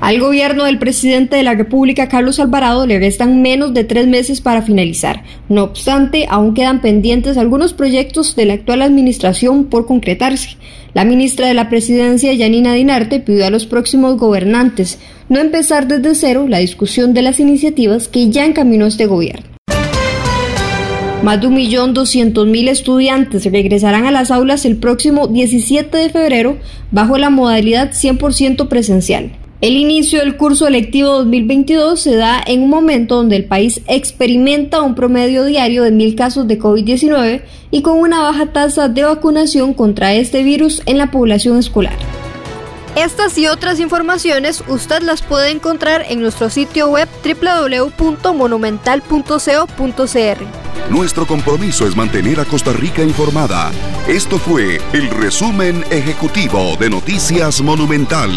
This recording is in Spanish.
Al gobierno del presidente de la República, Carlos Alvarado, le restan menos de tres meses para finalizar. No obstante, aún quedan pendientes algunos proyectos de la actual administración por concretarse. La ministra de la Presidencia, Yanina Dinarte, pidió a los próximos gobernantes no empezar desde cero la discusión de las iniciativas que ya encaminó este gobierno. Más de un millón doscientos mil estudiantes regresarán a las aulas el próximo 17 de febrero bajo la modalidad 100% presencial. El inicio del curso electivo 2022 se da en un momento donde el país experimenta un promedio diario de mil casos de COVID-19 y con una baja tasa de vacunación contra este virus en la población escolar. Estas y otras informaciones usted las puede encontrar en nuestro sitio web www.monumental.co.cr. Nuestro compromiso es mantener a Costa Rica informada. Esto fue el resumen ejecutivo de Noticias Monumental.